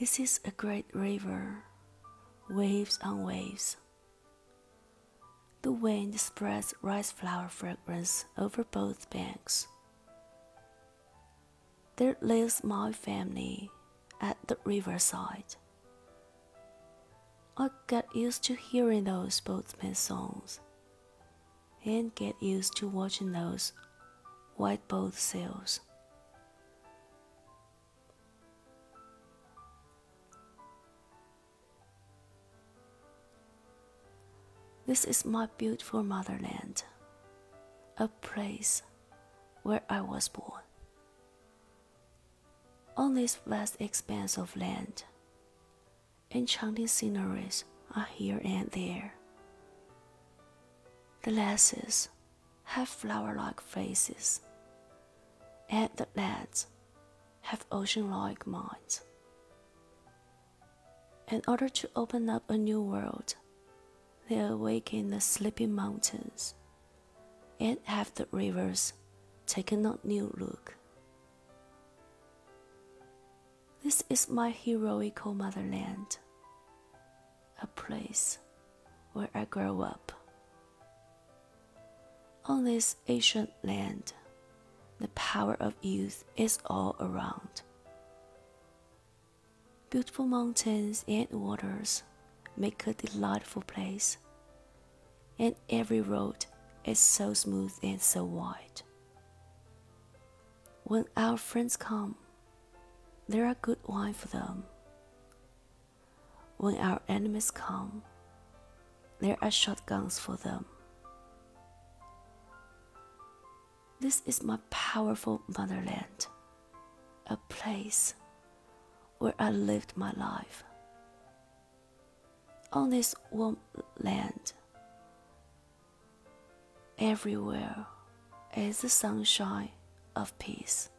This is a great river, waves on waves. The wind spreads rice flower fragrance over both banks. There lives my family at the riverside. I get used to hearing those boatmen's songs and get used to watching those white boat sails. This is my beautiful motherland, a place where I was born. On this vast expanse of land, enchanting sceneries are here and there. The lasses have flower like faces, and the lads have ocean like minds. In order to open up a new world, they awaken the sleeping mountains and have the rivers taken a new look. This is my heroical motherland, a place where I grew up. On this ancient land, the power of youth is all around. Beautiful mountains and waters make a delightful place, and every road is so smooth and so wide. When our friends come, there are good wine for them. When our enemies come, there are shotguns for them. This is my powerful motherland, a place where I lived my life on this warm land. Everywhere is the sunshine of peace.